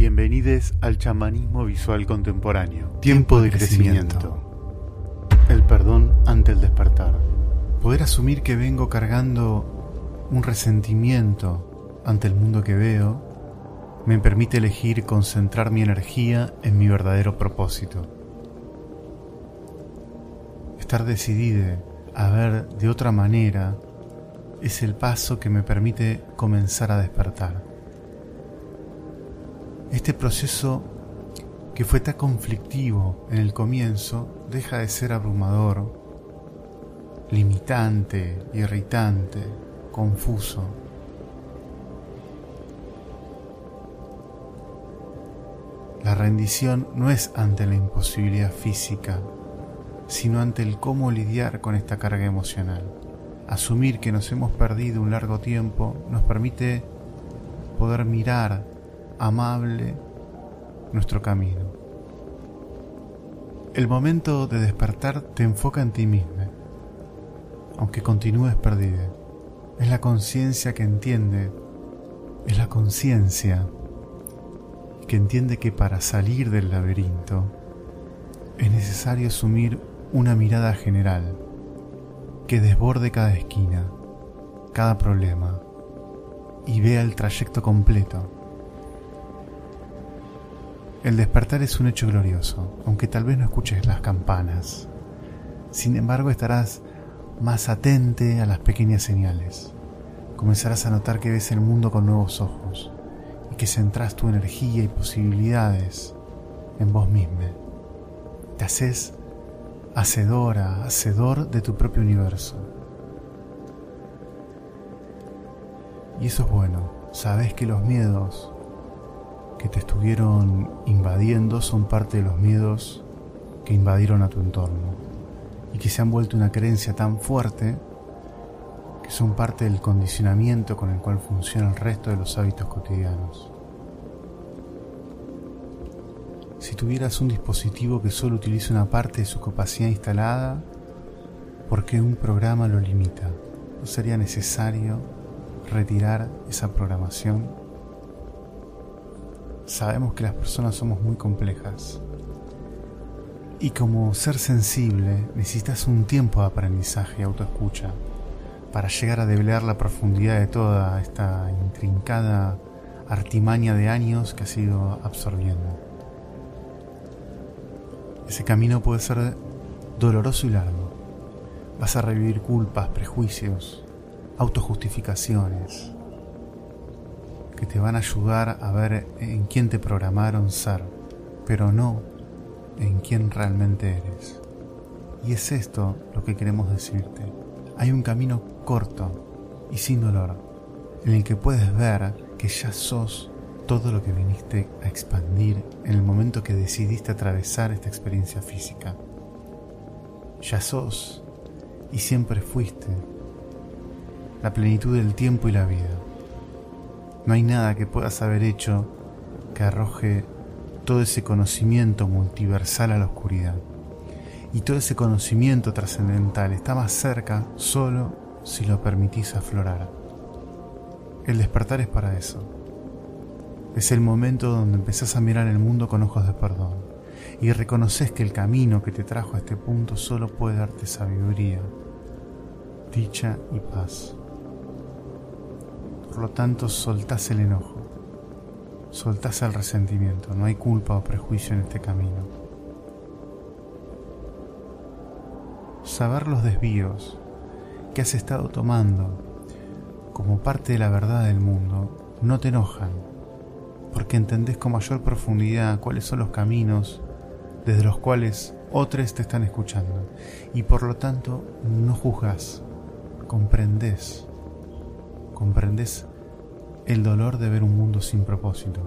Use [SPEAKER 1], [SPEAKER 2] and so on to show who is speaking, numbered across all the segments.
[SPEAKER 1] Bienvenidos al chamanismo visual contemporáneo. Tiempo de crecimiento. El perdón ante el despertar. Poder asumir que vengo cargando un resentimiento ante el mundo que veo me permite elegir concentrar mi energía en mi verdadero propósito. Estar decidido a ver de otra manera es el paso que me permite comenzar a despertar. Este proceso que fue tan conflictivo en el comienzo deja de ser abrumador, limitante, irritante, confuso. La rendición no es ante la imposibilidad física, sino ante el cómo lidiar con esta carga emocional. Asumir que nos hemos perdido un largo tiempo nos permite poder mirar amable nuestro camino. El momento de despertar te enfoca en ti mismo, aunque continúes perdida. Es la conciencia que entiende, es la conciencia que entiende que para salir del laberinto es necesario asumir una mirada general que desborde cada esquina, cada problema y vea el trayecto completo el despertar es un hecho glorioso, aunque tal vez no escuches las campanas. Sin embargo, estarás más atente a las pequeñas señales. Comenzarás a notar que ves el mundo con nuevos ojos y que centras tu energía y posibilidades en vos mismo. Te haces hacedora, hacedor de tu propio universo. Y eso es bueno. Sabes que los miedos te estuvieron invadiendo son parte de los miedos que invadieron a tu entorno y que se han vuelto una creencia tan fuerte que son parte del condicionamiento con el cual funciona el resto de los hábitos cotidianos. Si tuvieras un dispositivo que solo utiliza una parte de su capacidad instalada, ¿por qué un programa lo limita? ¿No sería necesario retirar esa programación? Sabemos que las personas somos muy complejas. Y como ser sensible necesitas un tiempo de aprendizaje y autoescucha para llegar a develar la profundidad de toda esta intrincada artimaña de años que has ido absorbiendo. Ese camino puede ser doloroso y largo. Vas a revivir culpas, prejuicios, autojustificaciones, que te van a ayudar a ver en quién te programaron ser, pero no en quién realmente eres. Y es esto lo que queremos decirte. Hay un camino corto y sin dolor, en el que puedes ver que ya sos todo lo que viniste a expandir en el momento que decidiste atravesar esta experiencia física. Ya sos y siempre fuiste la plenitud del tiempo y la vida. No hay nada que puedas haber hecho que arroje todo ese conocimiento multiversal a la oscuridad. Y todo ese conocimiento trascendental está más cerca solo si lo permitís aflorar. El despertar es para eso. Es el momento donde empezás a mirar el mundo con ojos de perdón y reconoces que el camino que te trajo a este punto solo puede darte sabiduría, dicha y paz. Por lo tanto, soltás el enojo, soltás el resentimiento, no hay culpa o prejuicio en este camino. Saber los desvíos que has estado tomando como parte de la verdad del mundo no te enojan, porque entendés con mayor profundidad cuáles son los caminos desde los cuales otros te están escuchando. Y por lo tanto no juzgas, comprendes comprendes el dolor de ver un mundo sin propósito.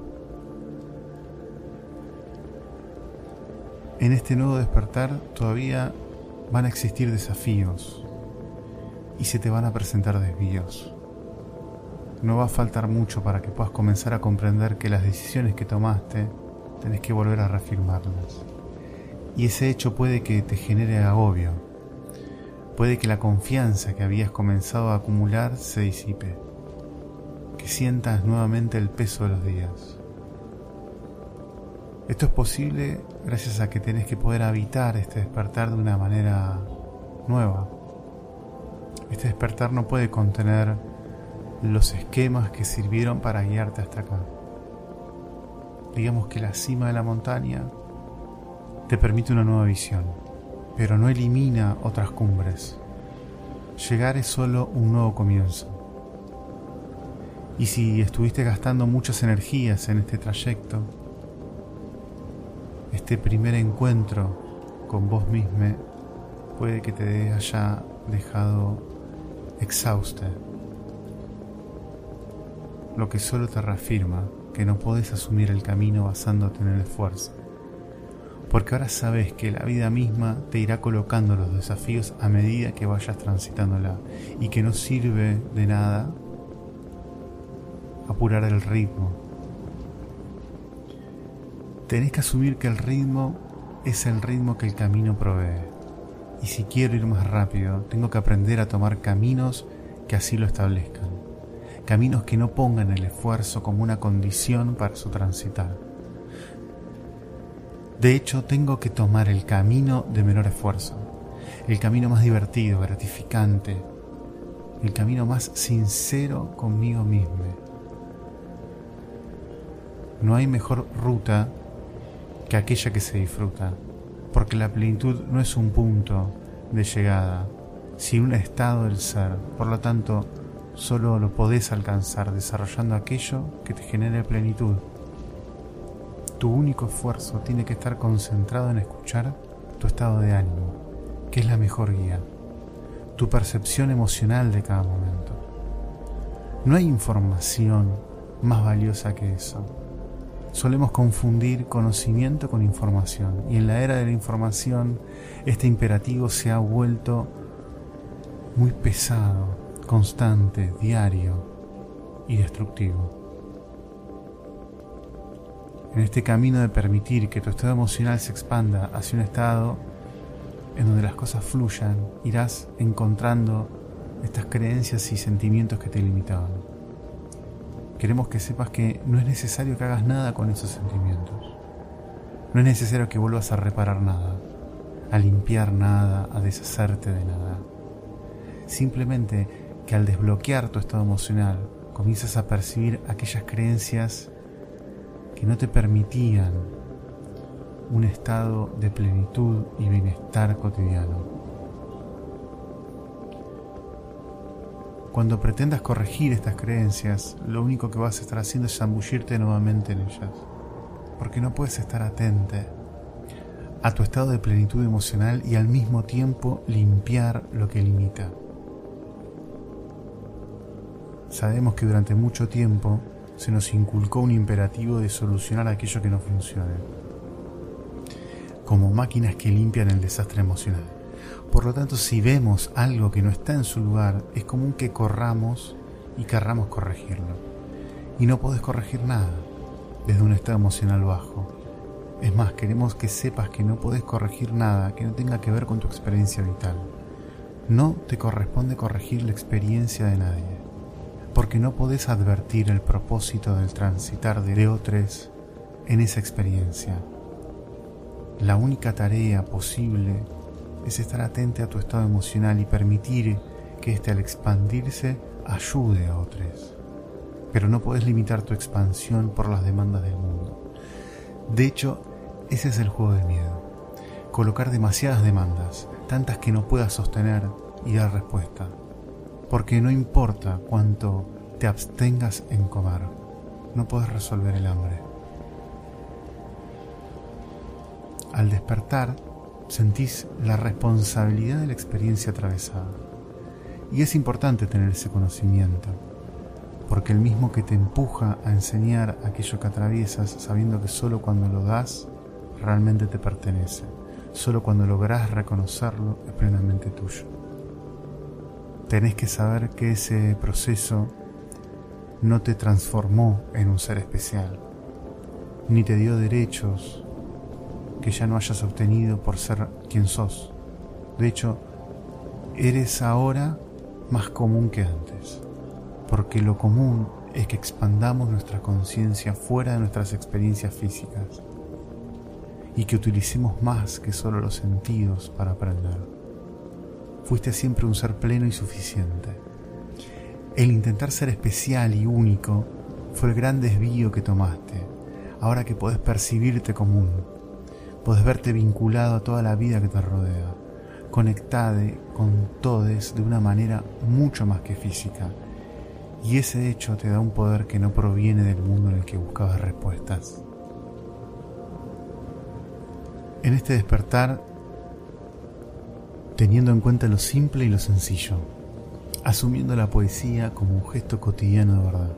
[SPEAKER 1] En este nuevo despertar todavía van a existir desafíos y se te van a presentar desvíos. No va a faltar mucho para que puedas comenzar a comprender que las decisiones que tomaste tenés que volver a reafirmarlas. Y ese hecho puede que te genere agobio, puede que la confianza que habías comenzado a acumular se disipe, que sientas nuevamente el peso de los días. Esto es posible gracias a que tenés que poder habitar este despertar de una manera nueva. Este despertar no puede contener los esquemas que sirvieron para guiarte hasta acá. Digamos que la cima de la montaña te permite una nueva visión, pero no elimina otras cumbres. Llegar es solo un nuevo comienzo. Y si estuviste gastando muchas energías en este trayecto, este primer encuentro con vos mismo puede que te haya dejado exhausta, lo que solo te reafirma que no puedes asumir el camino basándote en el esfuerzo, porque ahora sabes que la vida misma te irá colocando los desafíos a medida que vayas transitándola y que no sirve de nada apurar el ritmo. Tenés que asumir que el ritmo es el ritmo que el camino provee. Y si quiero ir más rápido, tengo que aprender a tomar caminos que así lo establezcan. Caminos que no pongan el esfuerzo como una condición para su transitar. De hecho, tengo que tomar el camino de menor esfuerzo, el camino más divertido, gratificante, el camino más sincero conmigo mismo. No hay mejor ruta que aquella que se disfruta porque la plenitud no es un punto de llegada, sino un estado del ser. Por lo tanto, solo lo podés alcanzar desarrollando aquello que te genere plenitud. Tu único esfuerzo tiene que estar concentrado en escuchar tu estado de ánimo, que es la mejor guía, tu percepción emocional de cada momento. No hay información más valiosa que eso. Solemos confundir conocimiento con información y en la era de la información este imperativo se ha vuelto muy pesado, constante, diario y destructivo. En este camino de permitir que tu estado emocional se expanda hacia un estado en donde las cosas fluyan, irás encontrando estas creencias y sentimientos que te limitaban. Queremos que sepas que no es necesario que hagas nada con esos sentimientos. No es necesario que vuelvas a reparar nada, a limpiar nada, a deshacerte de nada. Simplemente que al desbloquear tu estado emocional comienzas a percibir aquellas creencias que no te permitían un estado de plenitud y bienestar cotidiano. Cuando pretendas corregir estas creencias, lo único que vas a estar haciendo es zambullirte nuevamente en ellas, porque no puedes estar atente a tu estado de plenitud emocional y al mismo tiempo limpiar lo que limita. Sabemos que durante mucho tiempo se nos inculcó un imperativo de solucionar aquello que no funcione, como máquinas que limpian el desastre emocional. Por lo tanto, si vemos algo que no está en su lugar, es común que corramos y querramos corregirlo. Y no podés corregir nada desde un estado emocional bajo. Es más, queremos que sepas que no podés corregir nada que no tenga que ver con tu experiencia vital. No te corresponde corregir la experiencia de nadie, porque no podés advertir el propósito del transitar de otros en esa experiencia. La única tarea posible es estar atente a tu estado emocional y permitir que éste al expandirse ayude a otros. Pero no puedes limitar tu expansión por las demandas del mundo. De hecho, ese es el juego del miedo. Colocar demasiadas demandas, tantas que no puedas sostener y dar respuesta. Porque no importa cuánto te abstengas en comer, no puedes resolver el hambre. Al despertar, sentís la responsabilidad de la experiencia atravesada. Y es importante tener ese conocimiento, porque el mismo que te empuja a enseñar aquello que atraviesas, sabiendo que solo cuando lo das, realmente te pertenece, solo cuando lográs reconocerlo, es plenamente tuyo. Tenés que saber que ese proceso no te transformó en un ser especial, ni te dio derechos que ya no hayas obtenido por ser quien sos. De hecho, eres ahora más común que antes, porque lo común es que expandamos nuestra conciencia fuera de nuestras experiencias físicas. y que utilicemos más que solo los sentidos para aprender. Fuiste siempre un ser pleno y suficiente. El intentar ser especial y único fue el gran desvío que tomaste, ahora que podés percibirte común, podés verte vinculado a toda la vida que te rodea, conectade con todes de una manera mucho más que física, y ese hecho te da un poder que no proviene del mundo en el que buscabas respuestas. En este despertar, teniendo en cuenta lo simple y lo sencillo, asumiendo la poesía como un gesto cotidiano de verdad,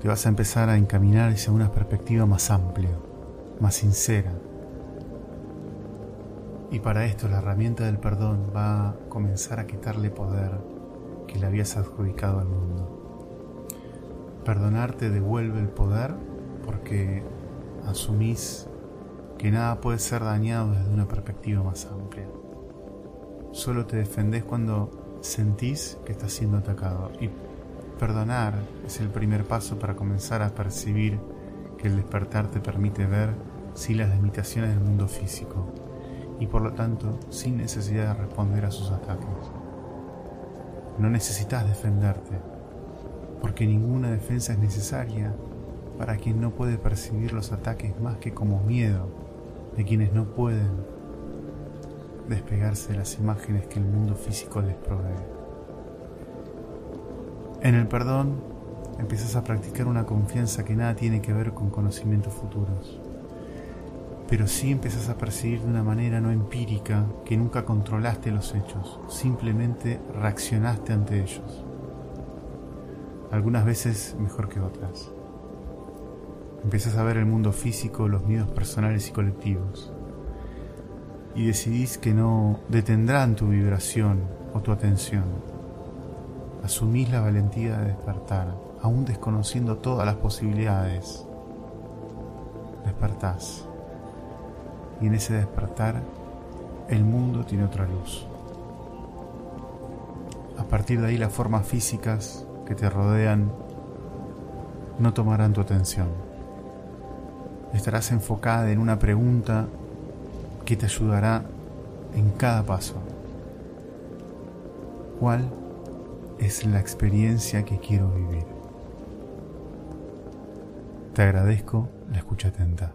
[SPEAKER 1] te vas a empezar a encaminar hacia una perspectiva más amplia, más sincera. Y para esto la herramienta del perdón va a comenzar a quitarle poder que le habías adjudicado al mundo. Perdonar te devuelve el poder porque asumís que nada puede ser dañado desde una perspectiva más amplia. Solo te defendés cuando sentís que estás siendo atacado. Y perdonar es el primer paso para comenzar a percibir que el despertar te permite ver sin las limitaciones del mundo físico y por lo tanto sin necesidad de responder a sus ataques. No necesitas defenderte, porque ninguna defensa es necesaria para quien no puede percibir los ataques más que como miedo de quienes no pueden despegarse de las imágenes que el mundo físico les provee. En el perdón empiezas a practicar una confianza que nada tiene que ver con conocimientos futuros, pero sí empiezas a percibir de una manera no empírica que nunca controlaste los hechos, simplemente reaccionaste ante ellos, algunas veces mejor que otras. Empiezas a ver el mundo físico, los miedos personales y colectivos. Y decidís que no detendrán tu vibración o tu atención. Asumís la valentía de despertar, aún desconociendo todas las posibilidades. Despertás. Y en ese despertar, el mundo tiene otra luz. A partir de ahí las formas físicas que te rodean no tomarán tu atención estarás enfocada en una pregunta que te ayudará en cada paso. ¿Cuál es la experiencia que quiero vivir? Te agradezco la escucha atenta.